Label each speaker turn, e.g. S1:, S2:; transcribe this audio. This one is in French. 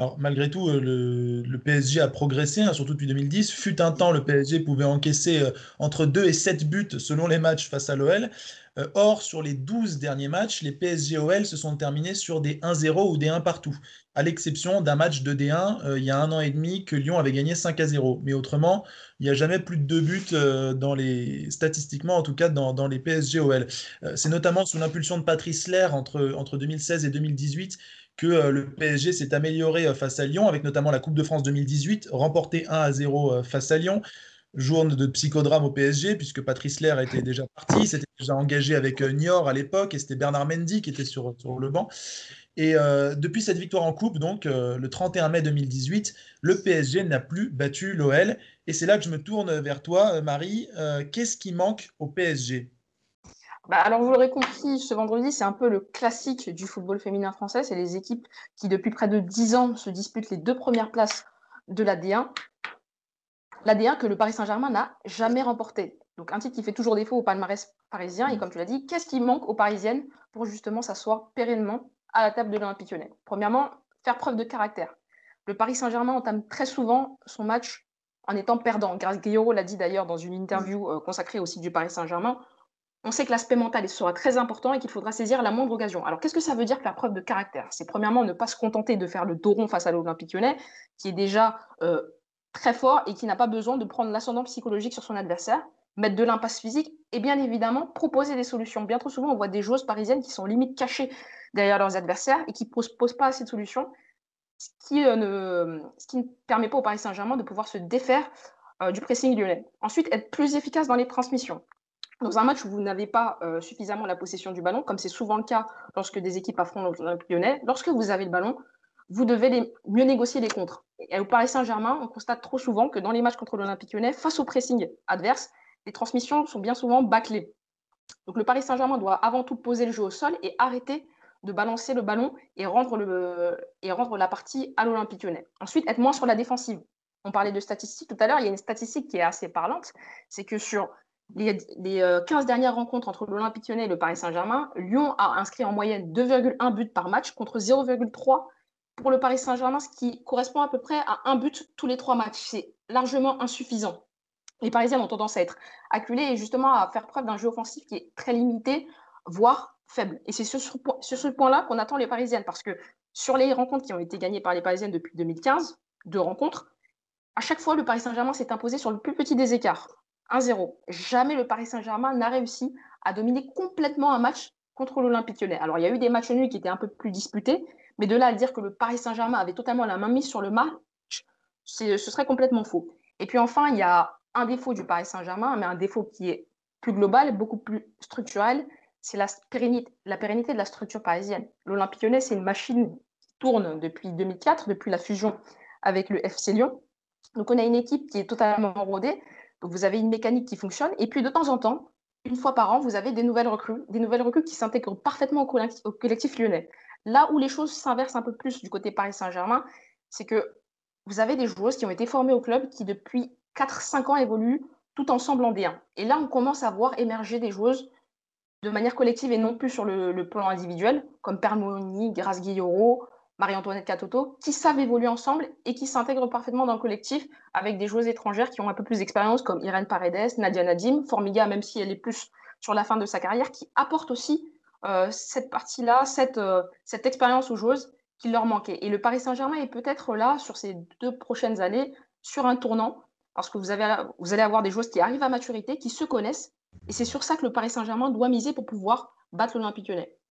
S1: Alors, malgré tout, euh, le, PSG a progressé, hein, surtout depuis 2010. Fut un temps, le PSG pouvait encaisser euh, entre 2 et 7 buts selon les matchs face à l'OL. Euh, or, sur les 12 derniers matchs, les PSG-OL se sont terminés sur des 1-0 ou des 1 partout, à l'exception d'un match de D1 il y a un an et demi que Lyon avait gagné 5-0. Mais autrement, il n'y a jamais plus de 2 buts statistiquement, en tout cas dans, dans les PSG-OL. C'est notamment sous l'impulsion de Patrice Lair entre, entre 2016 et 2018 que euh, le PSG s'est amélioré euh, face à Lyon, avec notamment la Coupe de France 2018, remporté 1 à 0 euh, face à Lyon. Journée de psychodrame au PSG, puisque Patrice Lair était déjà parti, s'était déjà engagé avec Niort à l'époque, et c'était Bernard Mendy qui était sur, sur le banc. Et depuis cette victoire en Coupe, donc le 31 mai 2018, le PSG n'a plus battu l'OL. Et c'est là que je me tourne vers toi, Marie. Qu'est-ce qui manque au PSG
S2: bah, alors, vous l'aurez compris, ce vendredi, c'est un peu le classique du football féminin français. C'est les équipes qui, depuis près de 10 ans, se disputent les deux premières places de la D1. La D1 que le Paris Saint-Germain n'a jamais remporté. Donc, un titre qui fait toujours défaut au palmarès parisien. Et comme tu l'as dit, qu'est-ce qui manque aux Parisiennes pour justement s'asseoir pérennement à la table de l'Olympique lyonnais? Premièrement, faire preuve de caractère. Le Paris Saint-Germain entame très souvent son match en étant perdant. Grâce Guillaume l'a dit d'ailleurs dans une interview euh, consacrée au site du Paris Saint-Germain on sait que l'aspect mental sera très important et qu'il faudra saisir la moindre occasion. Alors, qu'est-ce que ça veut dire faire preuve de caractère? C'est premièrement ne pas se contenter de faire le dos rond face à l'Olympique lyonnais, qui est déjà euh, très fort et qui n'a pas besoin de prendre l'ascendant psychologique sur son adversaire, mettre de l'impasse physique et bien évidemment proposer des solutions. Bien trop souvent, on voit des joueuses parisiennes qui sont limite cachées derrière leurs adversaires et qui ne posent, pas assez de solutions, ce qui, euh, ne, qui, ne, permet pas au Paris Saint-Germain de pouvoir se défaire euh, du pressing lyonnais. Ensuite, être plus efficace dans les transmissions dans un match où vous n'avez pas euh, suffisamment la possession du ballon, comme c'est souvent le cas lorsque des équipes affrontent l'Olympique lyonnais, lorsque vous avez le ballon, vous devez mieux négocier les contres. Et au Paris Saint-Germain, on constate trop souvent que dans les matchs contre l'Olympique lyonnais, face au pressing adverse, les transmissions sont bien souvent bâclées. Donc le Paris Saint-Germain doit avant tout poser le jeu au sol et arrêter de balancer le ballon et rendre, la partie à l'Olympique lyonnais. Ensuite, être moins sur la défensive. On parlait de statistiques tout à l'heure, il y a une statistique qui est assez parlante, c'est que sur les, 15 euh, dernières rencontres entre l'Olympique lyonnais et le Paris Saint-Germain, Lyon a inscrit en moyenne 2,1 buts par match contre 0,3 pour le Paris Saint-Germain, ce qui correspond à peu près à un but tous les trois matchs. C'est largement insuffisant. Les Parisiens ont tendance à être acculés et justement à faire preuve d'un jeu offensif qui est très limité, voire faible. Et c'est sur, sur, ce point-là qu'on attend les Parisiennes, parce que sur les rencontres qui ont été gagnées par les Parisiennes depuis 2015, deux rencontres, à chaque fois, le Paris Saint-Germain s'est imposé sur le plus petit des écarts. 1-0. Jamais le Paris Saint-Germain n'a réussi à dominer complètement un match contre l'Olympique lyonnais. Alors, il y a eu des matchs nuls qui étaient un peu plus disputés, mais de là à dire que le Paris Saint-Germain avait totalement la main mise sur le match, ce serait complètement faux. Et puis enfin, il y a un défaut du Paris Saint-Germain, mais un défaut qui est plus global, beaucoup plus structurel, c'est la pérennité, la pérennité de la structure parisienne. L'Olympique lyonnais, c'est une machine qui tourne depuis 2004, depuis la fusion avec le FC Lyon. Donc on a une équipe qui est totalement rodée, vous avez une mécanique qui fonctionne. Et puis, de temps en temps, une fois par an, vous avez des nouvelles recrues, des nouvelles recrues qui s'intègrent parfaitement au collectif, lyonnais. Là où les choses s'inversent un peu plus du côté Paris Saint-Germain, c'est que vous avez des joueuses qui ont été formées au club qui, depuis 4-5 ans, évoluent tout ensemble en D1. Et là, on commence à voir émerger des joueuses de manière collective et non plus sur le, plan individuel, comme Permoni, Grace Guilloro, Marie-Antoinette Catoto, qui savent évoluer ensemble et qui s'intègrent parfaitement dans le collectif avec des joueuses étrangères qui ont un peu plus d'expérience comme Irène Paredes, Nadia Nadim, Formiga, même si elle est plus sur la fin de sa carrière, qui apportent aussi euh, cette partie-là, cette, euh, cette expérience aux joueuses qui leur manquait. Et le Paris Saint-Germain est peut-être là, sur ces deux prochaines années, sur un tournant, parce que vous allez avoir des joueuses qui arrivent à maturité, qui se connaissent, et c'est sur ça que le Paris Saint-Germain doit miser pour pouvoir battre l'Olympique lyonnais.